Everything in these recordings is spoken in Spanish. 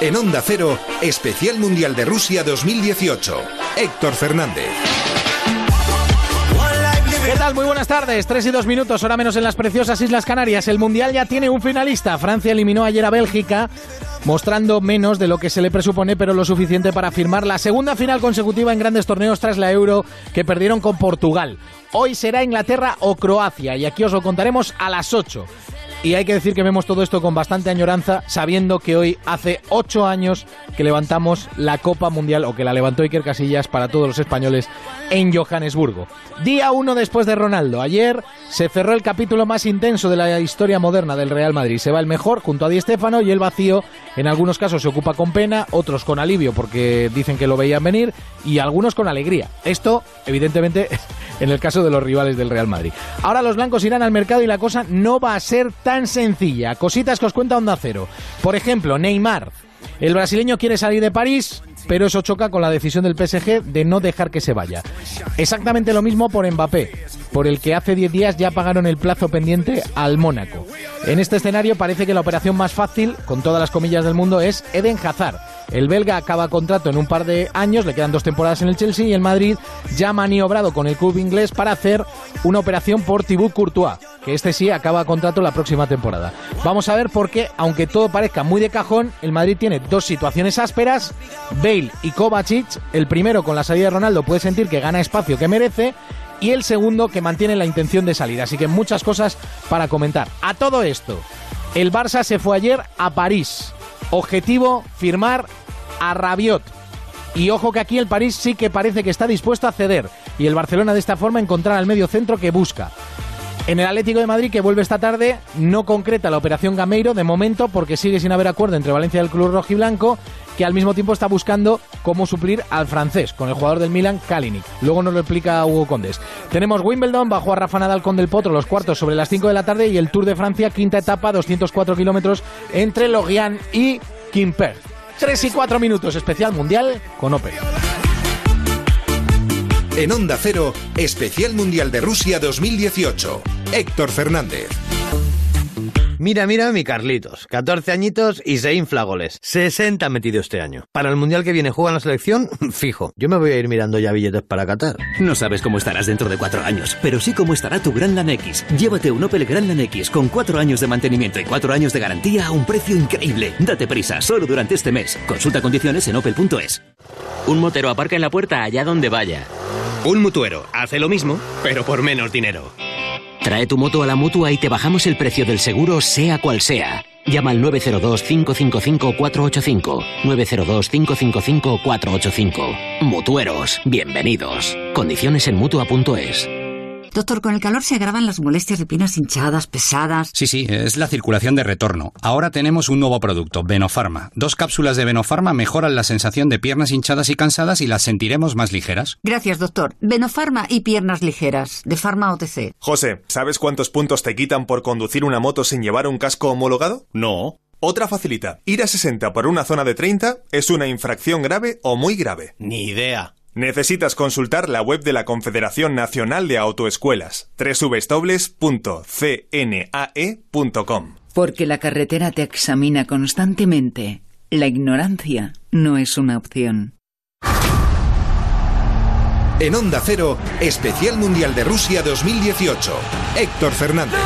En Onda Cero, Especial Mundial de Rusia 2018. Héctor Fernández. ¿Qué tal? Muy buenas tardes. Tres y dos minutos, hora menos en las preciosas Islas Canarias. El Mundial ya tiene un finalista. Francia eliminó ayer a Bélgica, mostrando menos de lo que se le presupone, pero lo suficiente para firmar la segunda final consecutiva en grandes torneos tras la Euro que perdieron con Portugal. Hoy será Inglaterra o Croacia y aquí os lo contaremos a las 8. Y hay que decir que vemos todo esto con bastante añoranza, sabiendo que hoy hace ocho años que levantamos la Copa Mundial, o que la levantó Iker Casillas para todos los españoles en Johannesburgo. Día uno después de Ronaldo. Ayer se cerró el capítulo más intenso de la historia moderna del Real Madrid. Se va el mejor junto a Di Stéfano y el vacío, en algunos casos se ocupa con pena, otros con alivio porque dicen que lo veían venir y algunos con alegría. Esto, evidentemente, en el caso de los rivales del Real Madrid. Ahora los blancos irán al mercado y la cosa no va a ser tan sencilla. Cositas que os cuenta Onda Cero. Por ejemplo, Neymar. El brasileño quiere salir de París, pero eso choca con la decisión del PSG de no dejar que se vaya. Exactamente lo mismo por Mbappé, por el que hace 10 días ya pagaron el plazo pendiente al Mónaco. En este escenario parece que la operación más fácil, con todas las comillas del mundo, es Eden Hazard. El belga acaba contrato en un par de años, le quedan dos temporadas en el Chelsea y el Madrid ya ha maniobrado con el club inglés para hacer una operación por Thibaut Courtois, que este sí acaba contrato la próxima temporada. Vamos a ver por qué, aunque todo parezca muy de cajón, el Madrid tiene dos situaciones ásperas, Bale y Kovacic, el primero con la salida de Ronaldo puede sentir que gana espacio que merece, y el segundo que mantiene la intención de salir. Así que muchas cosas para comentar. A todo esto, el Barça se fue ayer a París. Objetivo, firmar a Rabiot. Y ojo que aquí el París sí que parece que está dispuesto a ceder. Y el Barcelona de esta forma encontrar al medio centro que busca. En el Atlético de Madrid, que vuelve esta tarde, no concreta la operación Gameiro de momento porque sigue sin haber acuerdo entre Valencia y el Club Rojiblanco, que al mismo tiempo está buscando cómo suplir al francés con el jugador del Milan, Kalinic. Luego nos lo explica Hugo Condes. Tenemos Wimbledon bajo a Rafa Nadal con Del Potro los cuartos sobre las 5 de la tarde y el Tour de Francia, quinta etapa, 204 kilómetros entre Logian y Quimper. 3 y 4 minutos, especial mundial con Opel. En Onda Cero, Especial Mundial de Rusia 2018. Héctor Fernández. Mira, mira mi Carlitos. 14 añitos y se infla goles. 60 metido este año. Para el mundial que viene juega en la selección, fijo. Yo me voy a ir mirando ya billetes para Qatar. No sabes cómo estarás dentro de cuatro años, pero sí cómo estará tu Grandland X. Llévate un Opel Grandland X con cuatro años de mantenimiento y cuatro años de garantía a un precio increíble. Date prisa, solo durante este mes. Consulta condiciones en opel.es. Un motero aparca en la puerta allá donde vaya. Un mutuero hace lo mismo, pero por menos dinero. Trae tu moto a la mutua y te bajamos el precio del seguro, sea cual sea. Llama al 902-555-485. 902-555-485. Mutueros, bienvenidos. Condiciones en mutua.es. Doctor, con el calor se agravan las molestias de piernas hinchadas, pesadas. Sí, sí, es la circulación de retorno. Ahora tenemos un nuevo producto, Venofarma. Dos cápsulas de Venofarma mejoran la sensación de piernas hinchadas y cansadas y las sentiremos más ligeras. Gracias, doctor. Venofarma y piernas ligeras, de Farma OTC. José, ¿sabes cuántos puntos te quitan por conducir una moto sin llevar un casco homologado? No. Otra facilita. Ir a 60 por una zona de 30 es una infracción grave o muy grave. Ni idea. Necesitas consultar la web de la Confederación Nacional de Autoescuelas, www.cnae.com. Porque la carretera te examina constantemente. La ignorancia no es una opción. En Onda Cero, Especial Mundial de Rusia 2018. Héctor Fernández.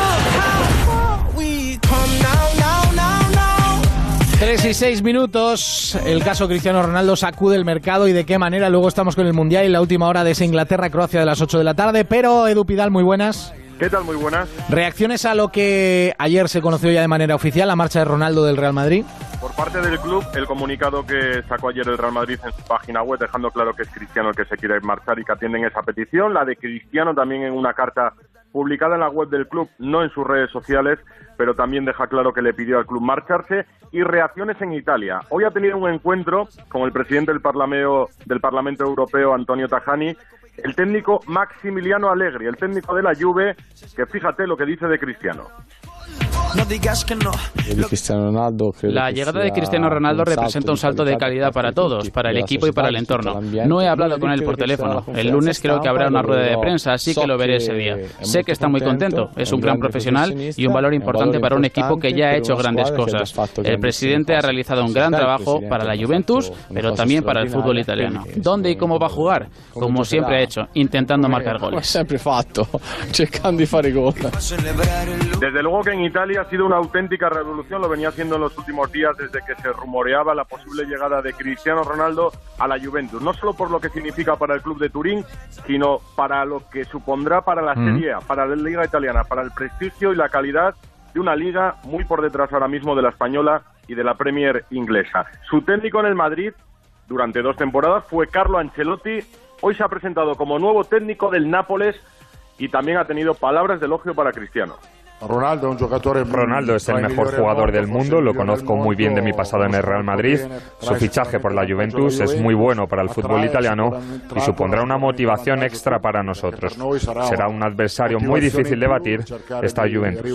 3 y 6 minutos. El caso Cristiano Ronaldo sacude el mercado y de qué manera. Luego estamos con el Mundial y la última hora de Inglaterra-Croacia de las 8 de la tarde. Pero Edu Pidal, muy buenas. ¿Qué tal? Muy buenas. ¿Reacciones a lo que ayer se conoció ya de manera oficial, la marcha de Ronaldo del Real Madrid? Por parte del club, el comunicado que sacó ayer el Real Madrid en su página web, dejando claro que es Cristiano el que se quiere marchar y que atienden esa petición. La de Cristiano también en una carta publicada en la web del club, no en sus redes sociales, pero también deja claro que le pidió al club marcharse. Y reacciones en Italia. Hoy ha tenido un encuentro con el presidente del Parlamento, del Parlamento Europeo, Antonio Tajani, el técnico Maximiliano Allegri, el técnico de la Juve, que fíjate lo que dice de Cristiano. La llegada de Cristiano Ronaldo representa un salto de calidad para todos, para el equipo y para el entorno. No he hablado con él por teléfono. El lunes creo que habrá una rueda de prensa, así que lo veré ese día. Sé que está muy contento, es un gran profesional y un valor importante para un equipo que ya ha hecho grandes cosas. El presidente ha realizado un gran trabajo para la Juventus, pero también para el fútbol italiano. ¿Dónde y cómo va a jugar? Como siempre ha hecho, intentando marcar goles. Desde luego que en Italia ha sido una auténtica revolución, lo venía haciendo en los últimos días desde que se rumoreaba la posible llegada de Cristiano Ronaldo a la Juventus, no solo por lo que significa para el club de Turín, sino para lo que supondrá para la Serie A, para la Liga Italiana, para el prestigio y la calidad de una liga muy por detrás ahora mismo de la española y de la Premier inglesa. Su técnico en el Madrid durante dos temporadas fue Carlo Ancelotti, hoy se ha presentado como nuevo técnico del Nápoles y también ha tenido palabras de elogio para Cristiano. Ronaldo es el mejor jugador del mundo, lo conozco muy bien de mi pasado en el Real Madrid. Su fichaje por la Juventus es muy bueno para el fútbol italiano y supondrá una motivación extra para nosotros. Será un adversario muy difícil de batir esta Juventus.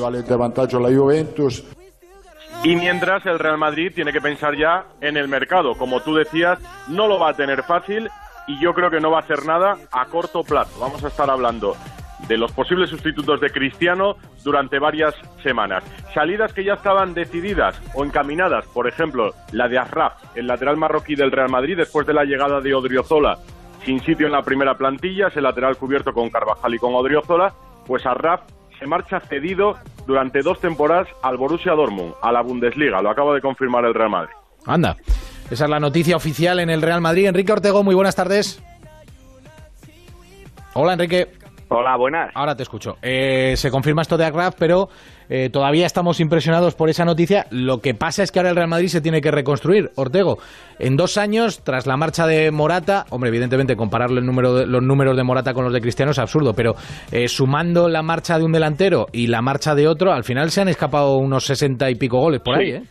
Y mientras el Real Madrid tiene que pensar ya en el mercado. Como tú decías, no lo va a tener fácil y yo creo que no va a hacer nada a corto plazo. Vamos a estar hablando de los posibles sustitutos de Cristiano durante varias semanas. Salidas que ya estaban decididas o encaminadas, por ejemplo, la de Asraf, el lateral marroquí del Real Madrid, después de la llegada de Odriozola, sin sitio en la primera plantilla, ese lateral cubierto con Carvajal y con Odriozola, pues Asraf se marcha cedido durante dos temporadas al Borussia Dortmund, a la Bundesliga, lo acaba de confirmar el Real Madrid. Anda, esa es la noticia oficial en el Real Madrid. Enrique Ortego, muy buenas tardes. Hola, Enrique. Hola, buenas. Ahora te escucho. Eh, se confirma esto de Agraf, pero eh, todavía estamos impresionados por esa noticia. Lo que pasa es que ahora el Real Madrid se tiene que reconstruir. Ortego, en dos años, tras la marcha de Morata, hombre, evidentemente compararlo el número de, los números de Morata con los de Cristiano es absurdo, pero eh, sumando la marcha de un delantero y la marcha de otro, al final se han escapado unos sesenta y pico goles por ahí, ¿eh?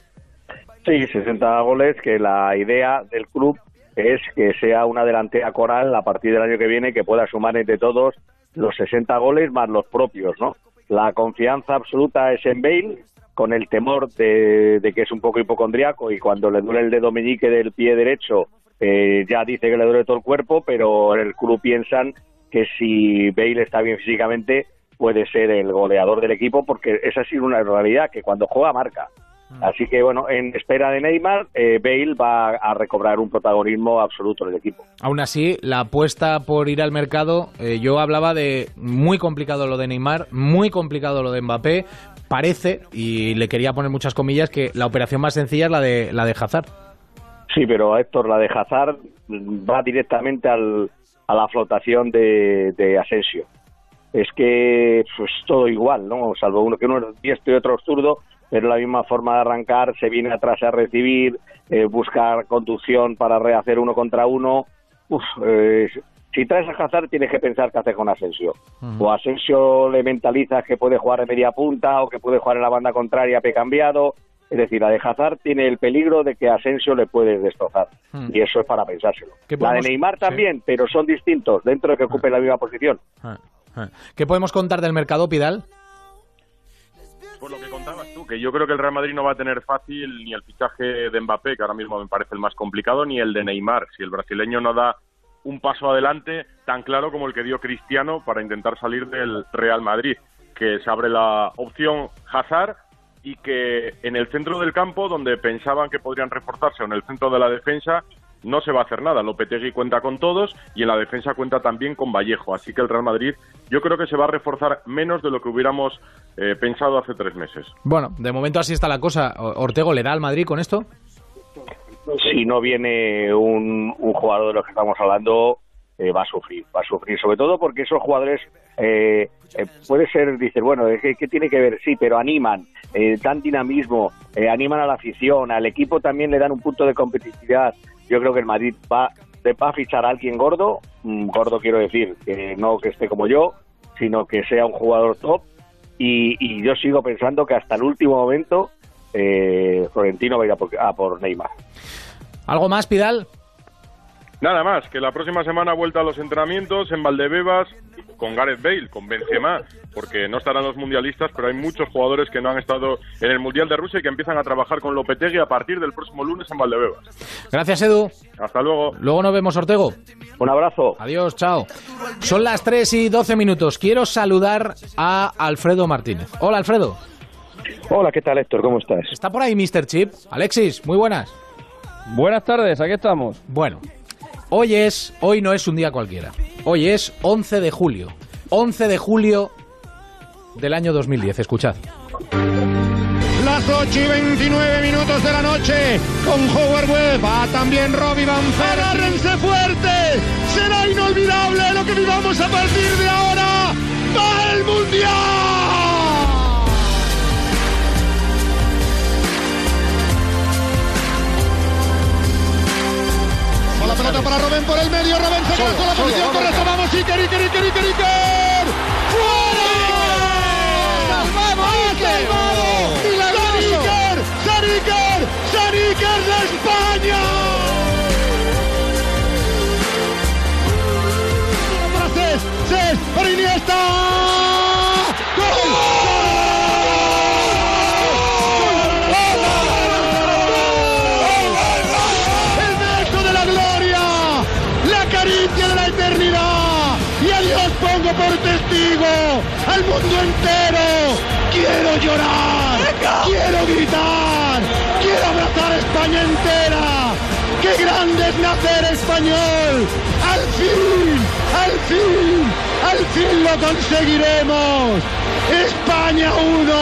Sí, 60 goles, que la idea del club es que sea una delantera coral a partir del año que viene que pueda sumar entre todos los 60 goles más los propios, ¿no? La confianza absoluta es en Bale, con el temor de, que es un poco hipocondriaco y cuando le duele el dedo meñique del pie derecho eh, ya dice que le duele todo el cuerpo, pero en el club piensan que si Bale está bien físicamente puede ser el goleador del equipo porque esa ha sido una realidad que cuando juega marca. Mm. Así que bueno, en espera de Neymar, eh, Bale va a recobrar un protagonismo absoluto en el equipo. Aún así, la apuesta por ir al mercado, eh, yo hablaba de muy complicado lo de Neymar, muy complicado lo de Mbappé. Parece, y le quería poner muchas comillas, que la operación más sencilla es la de, la de Hazard. Sí, pero Héctor, la de Hazard va directamente al, a la flotación de, de Asensio. Es que pues todo igual, ¿no? Salvo uno que uno es diestro y otro es zurdo, pero la misma forma de arrancar, se viene atrás a recibir, eh, buscar conducción para rehacer uno contra uno. Uf, eh, si traes a Hazard tienes que pensar qué hacer con Asensio. O Asensio le mentaliza que puede jugar en media punta o que puede jugar en la banda contraria pe cambiado. Es decir, la de Hazard tiene el peligro de que Asensio le puede destrozar. Y eso es para pensárselo. La de Neymar también, pero son distintos dentro de que ocupe la misma posición. ¿Qué podemos contar del mercado, Pidal? Por lo que contabas tú, que yo creo que el Real Madrid no va a tener fácil ni el fichaje de Mbappé, que ahora mismo me parece el más complicado, ni el de Neymar. Si el brasileño no da un paso adelante tan claro como el que dio Cristiano para intentar salir del Real Madrid, que se abre la opción Hazard y que en el centro del campo, donde pensaban que podrían reforzarse, o en el centro de la defensa, no se va a hacer nada. Lopetegui cuenta con todos y en la defensa cuenta también con Vallejo. Así que el Real Madrid yo creo que se va a reforzar menos de lo que hubiéramos eh, pensado hace tres meses. Bueno, de momento así está la cosa. Ortego, ¿le da al Madrid con esto? Si no viene un, jugador de los que estamos hablando, eh, va a sufrir. Va a sufrir, sobre todo porque esos jugadores eh, puede ser, dice, bueno, ¿qué, ¿qué, tiene que ver? Sí, pero animan, dan dinamismo, animan a la afición, al equipo también le dan un punto de competitividad yo creo que el Madrid va, va a fichar a alguien gordo, mm, gordo quiero decir, que no que esté como yo, sino que sea un jugador top. Y, yo sigo pensando que hasta el último momento eh, Florentino va a ir a por, Neymar. ¿Algo más, Pidal? Nada más, que la próxima semana vuelta a los entrenamientos en Valdebebas con Gareth Bale, con Benzema, porque no estarán los mundialistas, pero hay muchos jugadores que no han estado en el Mundial de Rusia y que empiezan a trabajar con Lopetegui a partir del próximo lunes en Valdebebas. Gracias, Edu. Hasta luego. Luego nos vemos, Ortego. Un abrazo. Adiós, chao. Son las 3 y 12 minutos. Quiero saludar a Alfredo Martínez. Hola, Alfredo. Hola, ¿qué tal, Héctor? ¿Cómo estás? ¿Está por ahí Mr. Chip? Alexis, muy buenas. Buenas tardes, aquí estamos. Bueno, hoy es, hoy no es un día cualquiera. Hoy es 11 de julio. 11 de julio del año 2010. Escuchad. Las 8 y 29 minutos de la noche con Howard Webb. Va también Robbie Van Fer. Agárrense fuerte. Será inolvidable lo que vivamos a partir de ahora. ¡Va el Mundial! Para Robén por el medio. Robén se queda con la posición correcta. Vamos, Iker, Iker, Iker, Iker, Iker. ¡Fuera! ¡Salvamos, Iker! ¡Milagro! Iker! ¡Ser Iker! ¡Ser Iker de España! Al mundo entero. Quiero llorar, quiero gritar, quiero abrazar a España entera. ¡Qué grande es nacer español! ¡Al fin! ¡Al fin! ¡Al fin lo conseguiremos! España 1,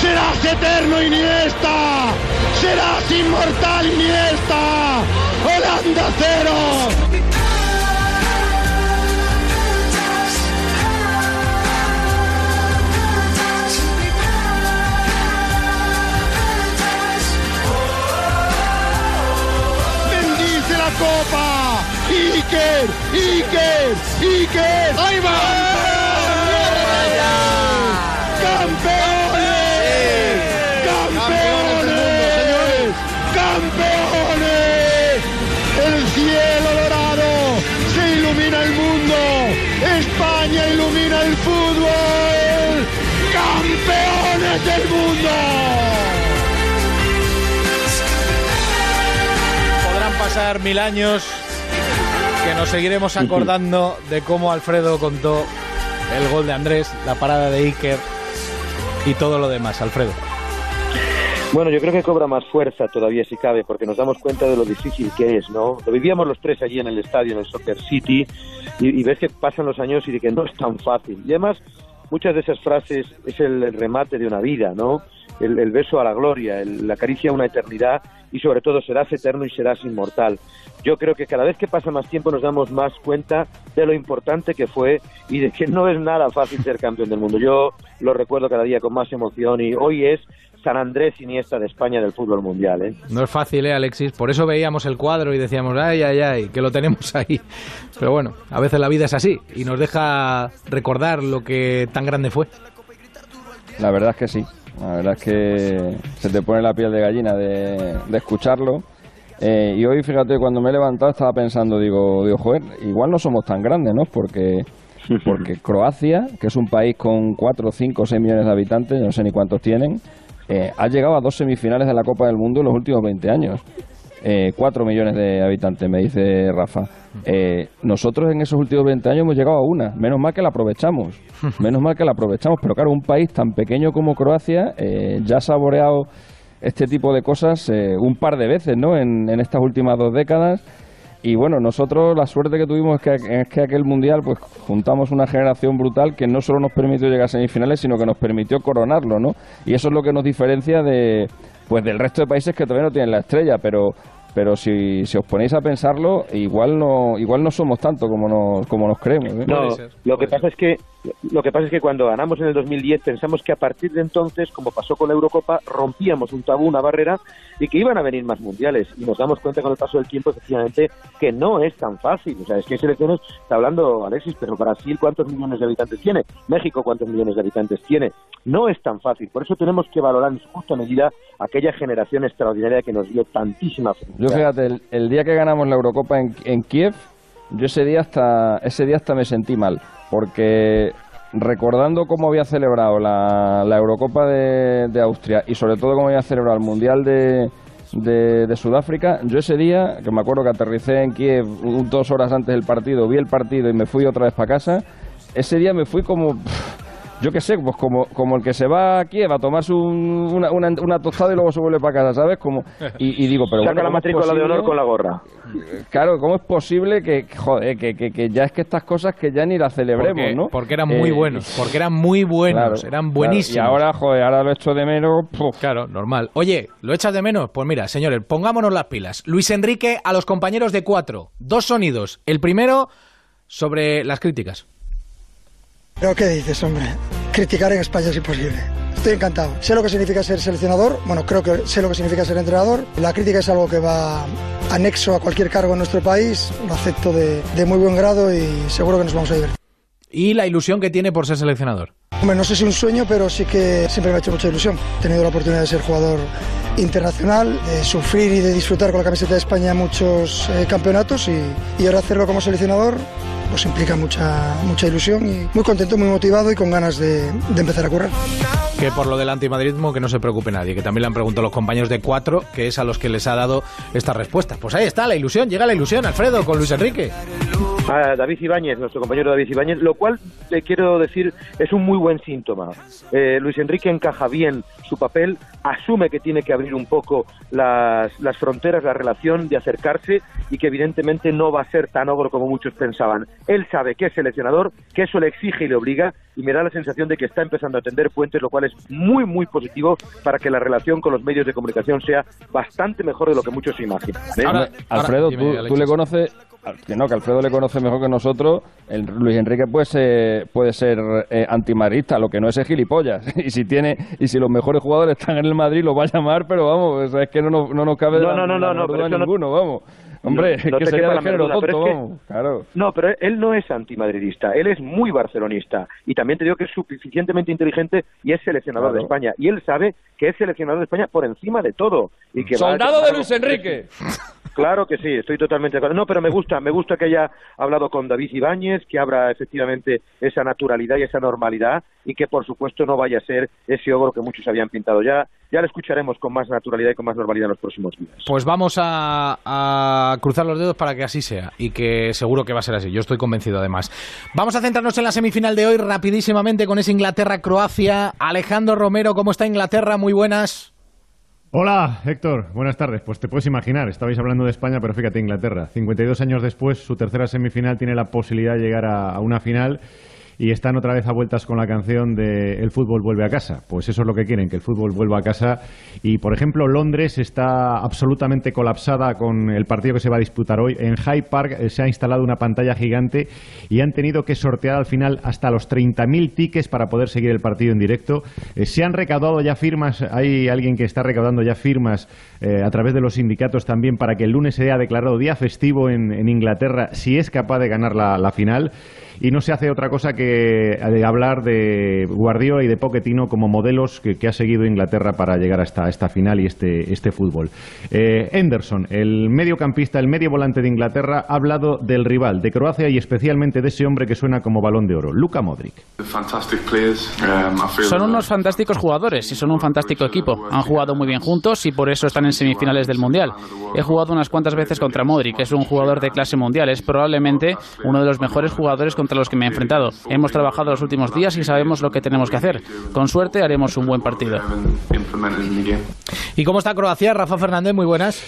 serás eterno Iniesta, serás inmortal Iniesta, Holanda 0. Copa. Iker, Iker, Iker. Ahí va. ¡Campeones! Pasar mil años que nos seguiremos acordando de cómo Alfredo contó el gol de Andrés, la parada de Iker y todo lo demás, Alfredo. Bueno, yo creo que cobra más fuerza todavía si cabe, porque nos damos cuenta de lo difícil que es, ¿no? Lo vivíamos los tres allí en el estadio, en el Soccer City, y, ves que pasan los años y de que no es tan fácil. Y además, muchas de esas frases es el remate de una vida, ¿no? El, beso a la gloria, la caricia a una eternidad y sobre todo serás eterno y serás inmortal. Yo creo que cada vez que pasa más tiempo nos damos más cuenta de lo importante que fue y de que no es nada fácil ser campeón del mundo. Yo lo recuerdo cada día con más emoción y hoy es San Andrés Iniesta de España del fútbol mundial. ¿eh? No es fácil, ¿eh, Alexis? Por eso veíamos el cuadro y decíamos, ay, ay, ay, que lo tenemos ahí. Pero bueno, a veces la vida es así y nos deja recordar lo que tan grande fue. La verdad es que sí. La verdad es que se te pone la piel de gallina de, escucharlo. Eh, y hoy, fíjate, cuando me he levantado estaba pensando, digo, digo, joder, igual no somos tan grandes, ¿no? Porque, porque Croacia, que es un país con 4, 5, 6 millones de habitantes, no sé ni cuántos tienen, eh, ha llegado a dos semifinales de la Copa del Mundo en los últimos 20 años eh, 4 millones de habitantes, me dice Rafa. Eh, nosotros en esos últimos 20 años hemos llegado a una, menos mal que la aprovechamos, menos mal que la aprovechamos, pero claro, un país tan pequeño como Croacia eh, ya ha saboreado este tipo de cosas eh, un par de veces, ¿no? En, en, estas últimas dos décadas. Y bueno, nosotros la suerte que tuvimos es que, es que aquel mundial, pues juntamos una generación brutal que no solo nos permitió llegar a semifinales, sino que nos permitió coronarlo, ¿no? Y eso es lo que nos diferencia de, pues del resto de países que todavía no tienen la estrella, pero pero si, si os ponéis a pensarlo, igual no igual no somos tanto como nos, como nos creemos. ¿eh? No, lo que pasa es que lo que pasa es que cuando ganamos en el 2010 pensamos que a partir de entonces, como pasó con la Eurocopa, rompíamos un tabú, una barrera y que iban a venir más mundiales. Y nos damos cuenta con el paso del tiempo, efectivamente, que no es tan fácil. O sea, es que hay selecciones, está hablando Alexis, pero Brasil, ¿cuántos millones de habitantes tiene? México, ¿cuántos millones de habitantes tiene? No es tan fácil, por eso tenemos que valorar en su justa medida aquella generación extraordinaria que nos dio tantísima felicidad. Yo fíjate, el, día que ganamos la Eurocopa en, en Kiev, yo ese día hasta ese día hasta me sentí mal, porque recordando cómo había celebrado la, Eurocopa de, Austria y sobre todo cómo había celebrado el Mundial de, de, Sudáfrica, yo ese día, que me acuerdo que aterricé en Kiev dos horas antes del partido, vi el partido y me fui otra vez para casa, ese día me fui como yo qué sé, pues como, como el que se va a Kiev a tomarse una, una, tostada y luego se vuelve para casa, ¿sabes? Como, y, digo, pero Saca la matrícula de honor con la gorra. Claro, ¿cómo es posible que, joder, que, que, ya es que estas cosas que ya ni las celebremos, ¿no? Porque eran muy eh, buenos, porque eran muy buenos, eran buenísimos. y ahora, joder, ahora lo echo de menos. Claro, normal. Oye, ¿lo echas de menos? Pues mira, señores, pongámonos las pilas. Luis Enrique a los compañeros de cuatro. Dos sonidos. El primero sobre las críticas. ¿Pero qué dices, hombre? Criticar en España es imposible. Estoy encantado. Sé lo que significa ser seleccionador, bueno, creo que sé lo que significa ser entrenador. La crítica es algo que va anexo a cualquier cargo en nuestro país, lo acepto de, muy buen grado y seguro que nos vamos a divertir. ¿Y la ilusión que tiene por ser seleccionador? Hombre, no sé si un sueño, pero sí que siempre me ha hecho mucha ilusión. He tenido la oportunidad de ser jugador internacional, de sufrir y de disfrutar con la camiseta de España muchos eh, campeonatos y, y ahora hacerlo como seleccionador pues implica mucha, mucha ilusión y muy contento, muy motivado y con ganas de, empezar a correr. Que por lo del antimadridismo que no se preocupe nadie, que también le han preguntado los compañeros de cuatro, que es a los que les ha dado esta respuesta. Pues ahí está la ilusión, llega la ilusión, Alfredo, con Luis Enrique. A David Ibáñez, nuestro compañero David Ibáñez, lo cual le quiero decir es un muy buen síntoma. Eh, Luis Enrique encaja bien su papel, asume que tiene que abrir un poco las, las fronteras, la relación de acercarse y que evidentemente no va a ser tan ogro como muchos pensaban. Él sabe que es seleccionador, que eso le exige y le obliga, y me da la sensación de que está empezando a tender puentes, lo cual es muy, muy positivo para que la relación con los medios de comunicación sea bastante mejor de lo que muchos se imaginan. ¿eh? Alfredo, tú, le conoces, que no, que Alfredo le conoce mejor que nosotros, el Luis Enrique puede ser, puede ser eh, antimarista, lo que no es es gilipollas. y si tiene y si los mejores jugadores están en el Madrid, lo va a llamar, pero vamos, es que no, no, nos cabe no, no, no, no, no, ninguno, vamos. Hombre, no, que sería de género tonto, claro. No, pero él no es antimadridista, él es muy barcelonista. Y también te digo que es suficientemente inteligente y es seleccionador de España. Y él sabe que es seleccionador de España por encima de todo. Y que ¡Soldado de Luis Enrique! Claro que sí, estoy totalmente de acuerdo. No, pero me gusta, me gusta que haya hablado con David Ibáñez, que abra efectivamente esa naturalidad y esa normalidad y que por supuesto no vaya a ser ese ogro que muchos habían pintado ya. Ya lo escucharemos con más naturalidad y con más normalidad en los próximos días. Pues vamos a, cruzar los dedos para que así sea y que seguro que va a ser así. Yo estoy convencido además. Vamos a centrarnos en la semifinal de hoy rapidísimamente con ese Inglaterra-Croacia. Alejandro Romero, ¿cómo está Inglaterra? Muy buenas. Hola, Héctor. Buenas tardes. Pues te puedes imaginar, estabais hablando de España, pero fíjate, Inglaterra. 52 años después, su tercera semifinal tiene la posibilidad de llegar a una final y están otra vez a vueltas con la canción de El fútbol vuelve a casa. Pues eso es lo que quieren, que el fútbol vuelva a casa. Y, por ejemplo, Londres está absolutamente colapsada con el partido que se va a disputar hoy. En Hyde Park eh, se ha instalado una pantalla gigante y han tenido que sortear al final hasta los 30.000 tickets para poder seguir el partido en directo. Eh, se han recaudado ya firmas, hay alguien que está recaudando ya firmas eh, a través de los sindicatos también para que el lunes sea declarado día festivo en, Inglaterra si es capaz de ganar la final y no se hace otra cosa que eh, hablar de Guardiola y de Pochettino como modelos que, ha seguido Inglaterra para llegar hasta esta final y este, este fútbol. Eh, Henderson, el mediocampista, el medio volante de Inglaterra, ha hablado del rival, de Croacia y especialmente de ese hombre que suena como balón de oro, Luka Modric. Son unos fantásticos jugadores y son un fantástico equipo. Han jugado muy bien juntos y por eso están en semifinales del Mundial. He jugado unas cuantas veces contra Modric, que es un jugador de clase mundial, es probablemente uno de los mejores jugadores contra los que me he enfrentado. Hemos trabajado los últimos días y sabemos lo que tenemos que hacer. Con suerte haremos un buen partido. ¿Y cómo está Croacia? Rafa Fernández, muy buenas.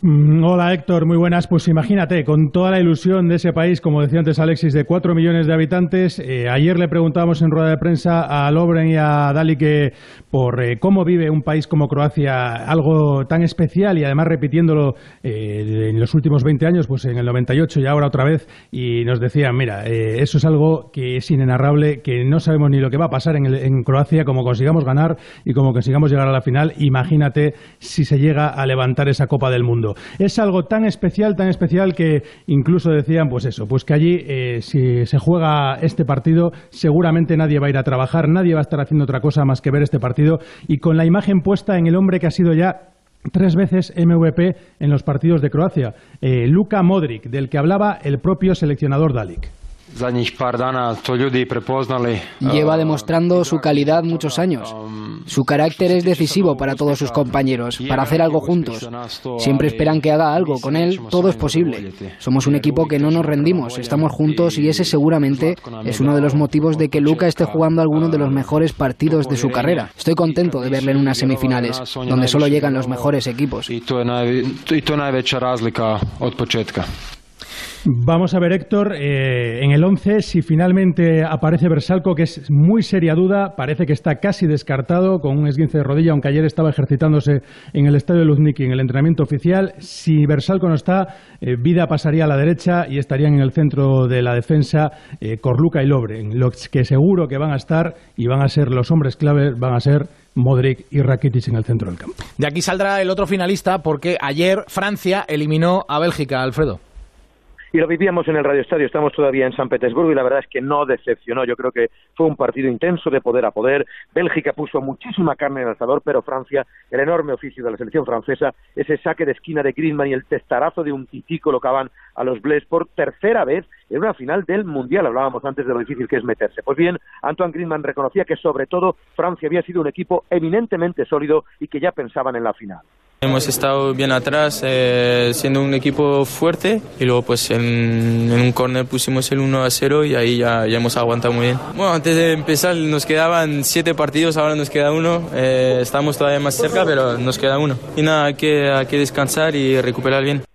Mm, hola Héctor, muy buenas. Pues imagínate, con toda la ilusión de ese país, como decía antes Alexis, de cuatro millones de habitantes, eh, ayer le preguntábamos en rueda de prensa a Lobren y a Dali que por eh, cómo vive un país como Croacia algo tan especial y además repitiéndolo eh, en los últimos 20 años, pues en el 98 y ahora otra vez, y nos decían, mira, eso es algo que es inenarrable, que no sabemos ni lo que va a pasar en, en Croacia, como consigamos ganar y como consigamos llegar a la final, imagínate si se llega a levantar esa Copa del Mundo. Es algo tan especial, tan especial que incluso decían, pues eso, pues que allí eh, si se juega este partido, seguramente nadie va a ir a trabajar, nadie va a estar haciendo otra cosa más que ver este partido y con la imagen puesta en el hombre que ha sido ya tres veces MVP en los partidos de Croacia, eh, Luka Modric, del que hablaba el propio seleccionador Dalik. Lleva demostrando su calidad muchos años. Su carácter es decisivo para todos sus compañeros, para hacer algo juntos. Siempre esperan que haga algo. Con él todo es posible. Somos un equipo que no nos rendimos, estamos juntos y ese seguramente es uno de los motivos de que Luca esté jugando algunos de los mejores partidos de su carrera. Estoy contento de verle en unas semifinales, donde solo llegan los mejores equipos. Vamos a ver, Héctor, eh, en el 11, si finalmente aparece Bersalco, que es muy seria duda, parece que está casi descartado con un esguince de rodilla, aunque ayer estaba ejercitándose en el estadio de Luzniki en el entrenamiento oficial. Si Bersalco no está, eh, Vida pasaría a la derecha y estarían en el centro de la defensa eh, Corluca y Lobre, los que seguro que van a estar y van a ser los hombres claves, van a ser Modric y Rakitic en el centro del campo. De aquí saldrá el otro finalista porque ayer Francia eliminó a Bélgica, Alfredo y lo vivíamos en el Radio Estadio, estamos todavía en San Petersburgo y la verdad es que no decepcionó, yo creo que fue un partido intenso de poder a poder, Bélgica puso muchísima carne en el asador, pero Francia, el enorme oficio de la selección francesa, ese saque de esquina de Griezmann y el testarazo de un tití colocaban a los Bles por tercera vez en una final del Mundial, hablábamos antes de lo difícil que es meterse. Pues bien, Antoine Griezmann reconocía que sobre todo Francia había sido un equipo eminentemente sólido y que ya pensaban en la final. Hemos estado bien atrás, eh, siendo un equipo fuerte y luego pues en, un corner pusimos el 1 a 0 y ahí ya, ya, hemos aguantado muy bien. Bueno, antes de empezar nos quedaban siete partidos, ahora nos queda uno. Eh, estamos todavía más cerca, pero nos queda uno. Y nada, hay que, hay que descansar y recuperar bien.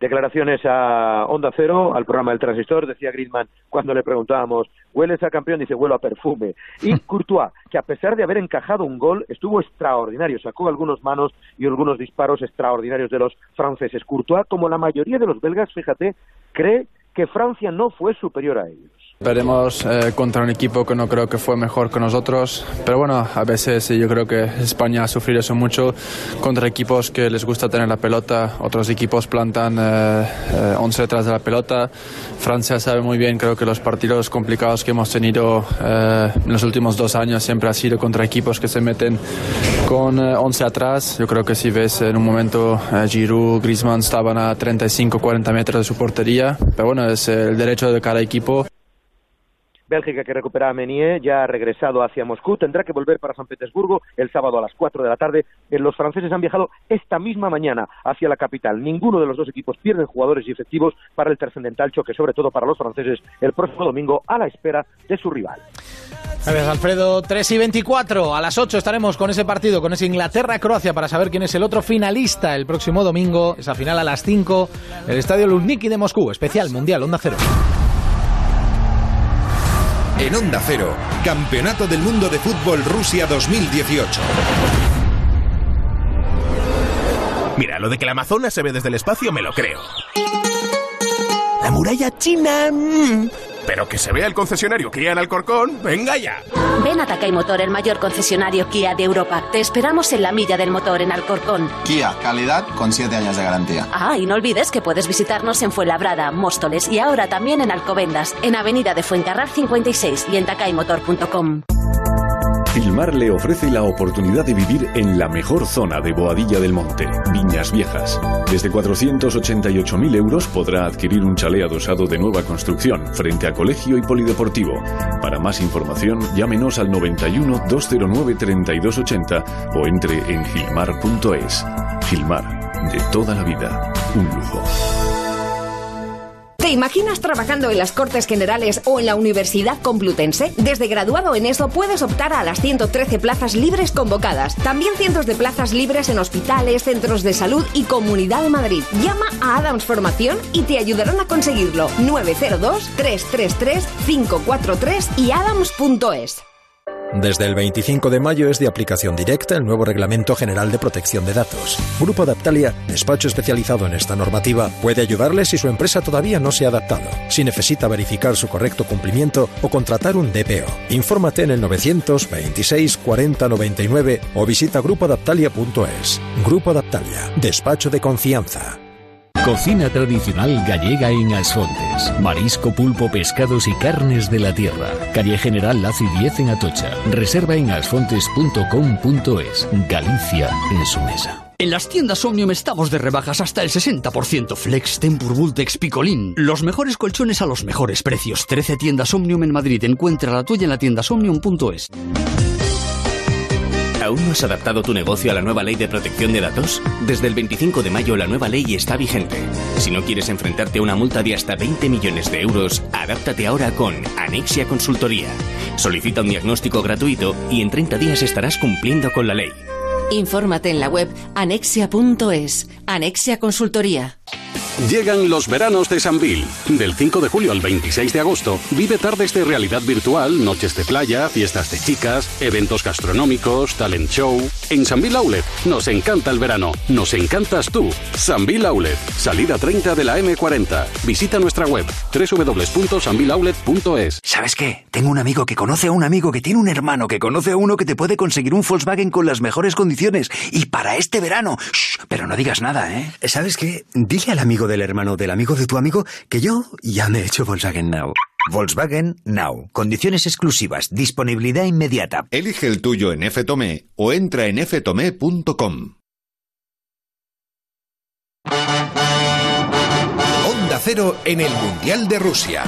Declaraciones a Onda Cero, al programa del Transistor, decía Griezmann cuando le preguntábamos, ¿hueles a campeón? Dice, huelo a perfume. Y Courtois, que a pesar de haber encajado un gol, estuvo extraordinario, sacó algunos manos y algunos disparos extraordinarios de los franceses. Courtois, como la mayoría de los belgas, fíjate, cree que Francia no fue superior a ellos. Veremos eh, contra un equipo que no creo que fue mejor que nosotros, pero bueno, a veces yo creo que España ha sufrido eso mucho contra equipos que les gusta tener la pelota, otros equipos plantan 11 eh, eh, detrás de la pelota. Francia sabe muy bien, creo que los partidos complicados que hemos tenido en los últimos dos años siempre ha sido contra equipos que se meten con 11 atrás. Yo creo que si ves en un momento Giroud, Griezmann estaban a 35-40 metros de su portería, pero bueno, es el derecho de cada equipo. Bélgica que recupera a Menier, ya ha regresado hacia Moscú, tendrá que volver para San Petersburgo el sábado a las 4 de la tarde. Eh, los franceses han viajado esta misma mañana hacia la capital. Ninguno de los dos equipos pierde jugadores y efectivos para el trascendental choque, sobre todo para los franceses, el próximo domingo a la espera de su rival. Gracias, Alfredo. 3 y 24. A las 8 estaremos con ese partido, con ese Inglaterra-Croacia, para saber quién es el otro finalista el próximo domingo. Esa final a las 5, el Estadio Luzhniki de Moscú. Especial Mundial Onda Cero. En Onda Cero, Campeonato del Mundo de Fútbol Rusia 2018. Mira, lo de que la Amazonas se ve desde el espacio me lo creo. La muralla china... Mm. Pero que se vea el concesionario Kia en Alcorcón, venga ya. Ven a Takay Motor, el mayor concesionario Kia de Europa. Te esperamos en la milla del motor en Alcorcón. Kia, calidad con 7 años de garantía. Ah, y no olvides que puedes visitarnos en Fuenlabrada, Móstoles y ahora también en Alcobendas, en Avenida de Fuencarral 56 y en takaymotor.com. Filmar le ofrece la oportunidad de vivir en la mejor zona de Boadilla del Monte, Viñas Viejas. Desde 488.000 euros podrá adquirir un chalet adosado de nueva construcción frente a colegio y polideportivo. Para más información, llámenos al 91 209 3280 o entre en gilmar.es. Gilmar, de toda la vida, un lujo. ¿Te imaginas trabajando en las Cortes Generales o en la Universidad Complutense? Desde graduado en eso puedes optar a las 113 plazas libres convocadas. También cientos de plazas libres en hospitales, centros de salud y Comunidad de Madrid. Llama a Adams Formación y te ayudarán a conseguirlo. 902 333 543 y adams.es. Desde el 25 de mayo es de aplicación directa el nuevo Reglamento General de Protección de Datos. Grupo Adaptalia, despacho especializado en esta normativa, puede ayudarle si su empresa todavía no se ha adaptado, si necesita verificar su correcto cumplimiento o contratar un DPO. Infórmate en el 926 40 99 o visita grupoadaptalia.es. Grupo Adaptalia, despacho de confianza. Cocina tradicional gallega en Asfontes. Marisco, pulpo, pescados y carnes de la tierra. Calle General Laci 10 en Atocha. Reserva en asfontes.com.es. Galicia en su mesa. En las tiendas Omnium estamos de rebajas hasta el 60%. Flex, Tempur, Vultex, Picolín. Los mejores colchones a los mejores precios. 13 tiendas Omnium en Madrid. Encuentra la tuya en la tienda somnium.es. ¿Aún no has adaptado tu negocio a la nueva ley de protección de datos? Desde el 25 de mayo la nueva ley está vigente. Si no quieres enfrentarte a una multa de hasta 20 millones de euros, adáptate ahora con Anexia Consultoría. Solicita un diagnóstico gratuito y en 30 días estarás cumpliendo con la ley. Infórmate en la web anexia.es. Anexia Consultoría. Llegan los veranos de Sanville. Del 5 de julio al 26 de agosto, vive tardes de realidad virtual, noches de playa, fiestas de chicas, eventos gastronómicos, talent show. En Sanville Outlet nos encanta el verano, nos encantas tú. Sanville Outlet, salida 30 de la M40. Visita nuestra web www.sanvilloutlet.es. ¿Sabes qué? Tengo un amigo que conoce a un amigo que tiene un hermano que conoce a uno que te puede conseguir un Volkswagen con las mejores condiciones y para este verano. Shh, pero no digas nada, ¿eh? ¿Sabes qué? Dile al amigo del hermano del amigo de tu amigo que yo ya me he hecho Volkswagen Now. Volkswagen Now. Condiciones exclusivas. Disponibilidad inmediata. Elige el tuyo en F-Tomé o entra en ftome.com. Onda Cero en el Mundial de Rusia.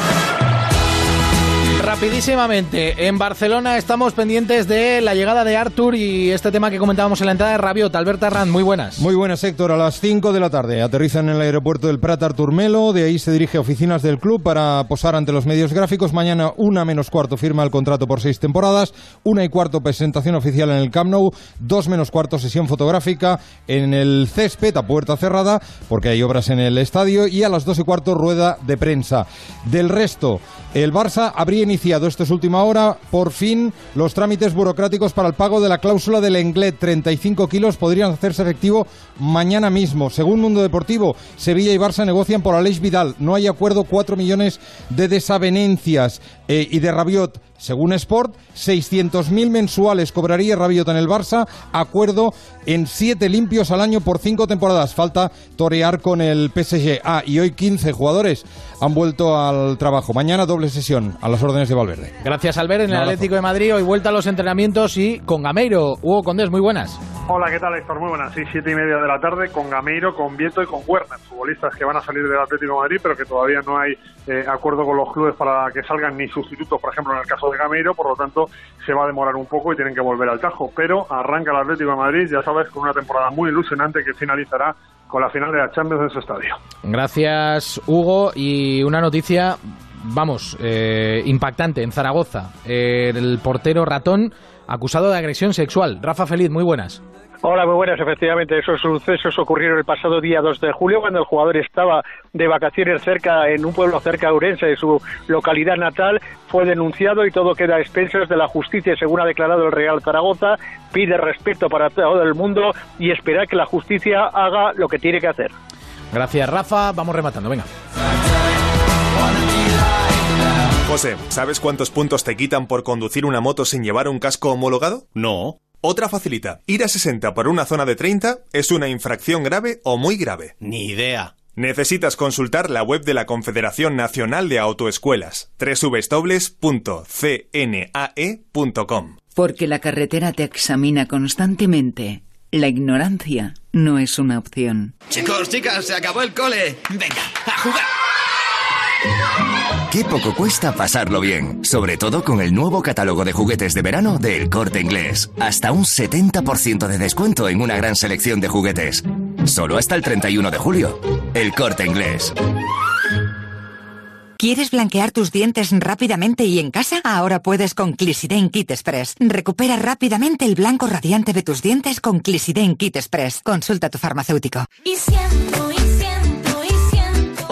Rapidísimamente, en Barcelona estamos pendientes de la llegada de Artur y este tema que comentábamos en la entrada de Rabiot. Alberto Arrand, muy buenas. Muy buenas, Héctor. A las 5 de la tarde aterrizan en el aeropuerto del Prat Artur Melo. De ahí se dirige a oficinas del club para posar ante los medios gráficos. Mañana, una menos cuarto, firma el contrato por seis temporadas. Una y cuarto, presentación oficial en el Camp Nou. Dos menos cuarto, sesión fotográfica en el césped a puerta cerrada, porque hay obras en el estadio. Y a las dos y cuarto, rueda de prensa. Del resto, el Barça habría iniciado, esto es última hora, por fin los trámites burocráticos para el pago de la cláusula del Englet. 35 kilos podrían hacerse efectivo mañana mismo. Según Mundo Deportivo, Sevilla y Barça negocian por Aleix Vidal. No hay acuerdo, 4 millones de desavenencias. Eh, y de Rabiot, según Sport, 600.000 mensuales cobraría Rabiot en el Barça, acuerdo en 7 limpios al año por 5 temporadas. Falta torear con el PSG. Ah, y hoy 15 jugadores han vuelto al trabajo. Mañana doble sesión a las órdenes de Valverde. Gracias, Albert. En el Atlético de Madrid, hoy vuelta a los entrenamientos y con Gameiro. Hugo Condés, muy buenas. Hola, ¿qué tal, Héctor? Muy buenas. Sí, siete y media de la tarde con Gameiro, con Vieto y con Werner, futbolistas que van a salir del Atlético de Madrid, pero que todavía no hay eh, acuerdo con los clubes para que salgan ni sustitutos, por ejemplo, en el caso de Gameiro, por lo tanto, se va a demorar un poco y tienen que volver al tajo. Pero arranca el Atlético de Madrid, ya sabes, con una temporada muy ilusionante que finalizará con la final de la Champions en su estadio. Gracias, Hugo. Y una noticia, vamos, eh, impactante en Zaragoza. el portero ratón acusado de agresión sexual. Rafa Feliz, muy buenas. Hola, muy buenas. Efectivamente, esos sucesos ocurrieron el pasado día 2 de julio, cuando el jugador estaba de vacaciones cerca, en un pueblo cerca de Urense, de su localidad natal. Fue denunciado y todo queda a expensas de la justicia, según ha declarado el Real Zaragoza. Pide respeto para todo el mundo y espera que la justicia haga lo que tiene que hacer. Gracias, Rafa. Vamos rematando, venga. José, ¿sabes cuántos puntos te quitan por conducir una moto sin llevar un casco homologado? No. Otra facilita. Ir a 60 por una zona de 30 es una infracción grave o muy grave. Ni idea. Necesitas consultar la web de la Confederación Nacional de Autoescuelas, www.cnae.com. Porque la carretera te examina constantemente. La ignorancia no es una opción. Chicos, chicas, se acabó el cole. Venga, a jugar. Qué poco cuesta pasarlo bien, sobre todo con el nuevo catálogo de juguetes de verano del Corte Inglés. Hasta un 70% de descuento en una gran selección de juguetes. Solo hasta el 31 de julio. El Corte Inglés. ¿Quieres blanquear tus dientes rápidamente y en casa? Ahora puedes con Clisiden Kit Express. Recupera rápidamente el blanco radiante de tus dientes con Clisiden Kit Express. Consulta a tu farmacéutico. Y siento, y siento, y siento.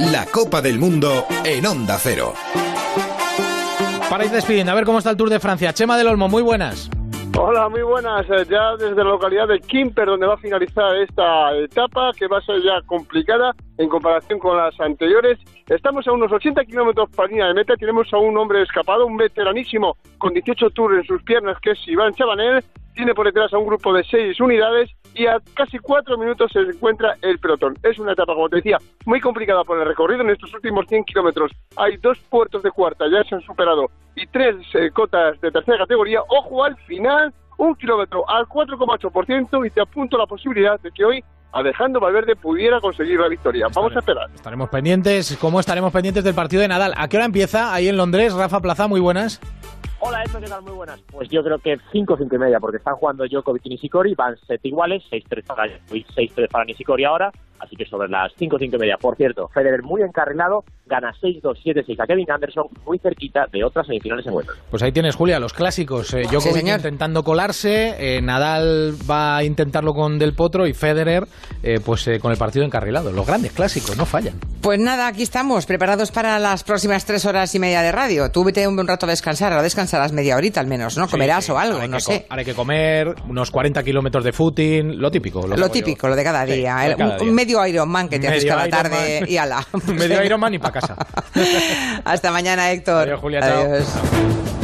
La Copa del Mundo en Onda Cero. Para ir despidiendo, a ver cómo está el Tour de Francia. Chema del Olmo, muy buenas. Hola, muy buenas. Eh, Ya desde la localidad de Quimper, donde va a finalizar esta etapa, que va a ser ya complicada en comparación con las anteriores. Estamos a unos 80 kilómetros para línea de meta. Tenemos a un hombre escapado, un veteranísimo con 18 tours en sus piernas, que es Iván Chabanel. Tiene por detrás a un grupo de seis unidades y a casi cuatro minutos se encuentra el pelotón. Es una etapa, como te decía, muy complicada por el recorrido. En estos últimos 100 kilómetros hay dos puertos de cuarta, ya se han superado, y tres eh, cotas de tercera categoría. Ojo al final, un kilómetro al 4,8% y te apunto la posibilidad de que hoy Alejandro Valverde pudiera conseguir la victoria. Vamos a esperar. Estaremos pendientes, ¿cómo estaremos pendientes del partido de Nadal? ¿A qué hora empieza? Ahí en Londres, Rafa Plaza, muy buenas. Hola, Esto, ¿qué tal? Muy buenas. Pues yo creo que 5 5 y media, porque están jugando Djokovic y Nishikori, van set iguales, 6-3 para Djokovic, 6-3 para Nishikori ahora, así que sobre las 5 5 y media. Por cierto, Federer muy encarrilado, gana 6-2, 7-6 a Kevin Anderson, muy cerquita de otras semifinales en Wimbledon. Pues ahí tienes, Julia, los clásicos. Eh, Djokovic intentando colarse, eh, Nadal va a intentarlo con Del Potro y Federer eh, pues eh, con el partido encarrilado. Los grandes clásicos, no fallan. Pues nada, aquí estamos, preparados para las próximas tres horas y media de radio. Tú vete un, un rato a descansar, ahora descansarás media horita al menos, ¿no? Sí, Comerás sí. o algo, no que sé. hay que comer, unos 40 kilómetros de footing, lo típico. Lo típico, yo. lo de cada Sí, día. de un, un medio Ironman que te haces Medio cada Ironman. tarde y ala. Medio Ironman y para casa. Hasta mañana, Héctor. Adiós, Julia, chao. Adiós.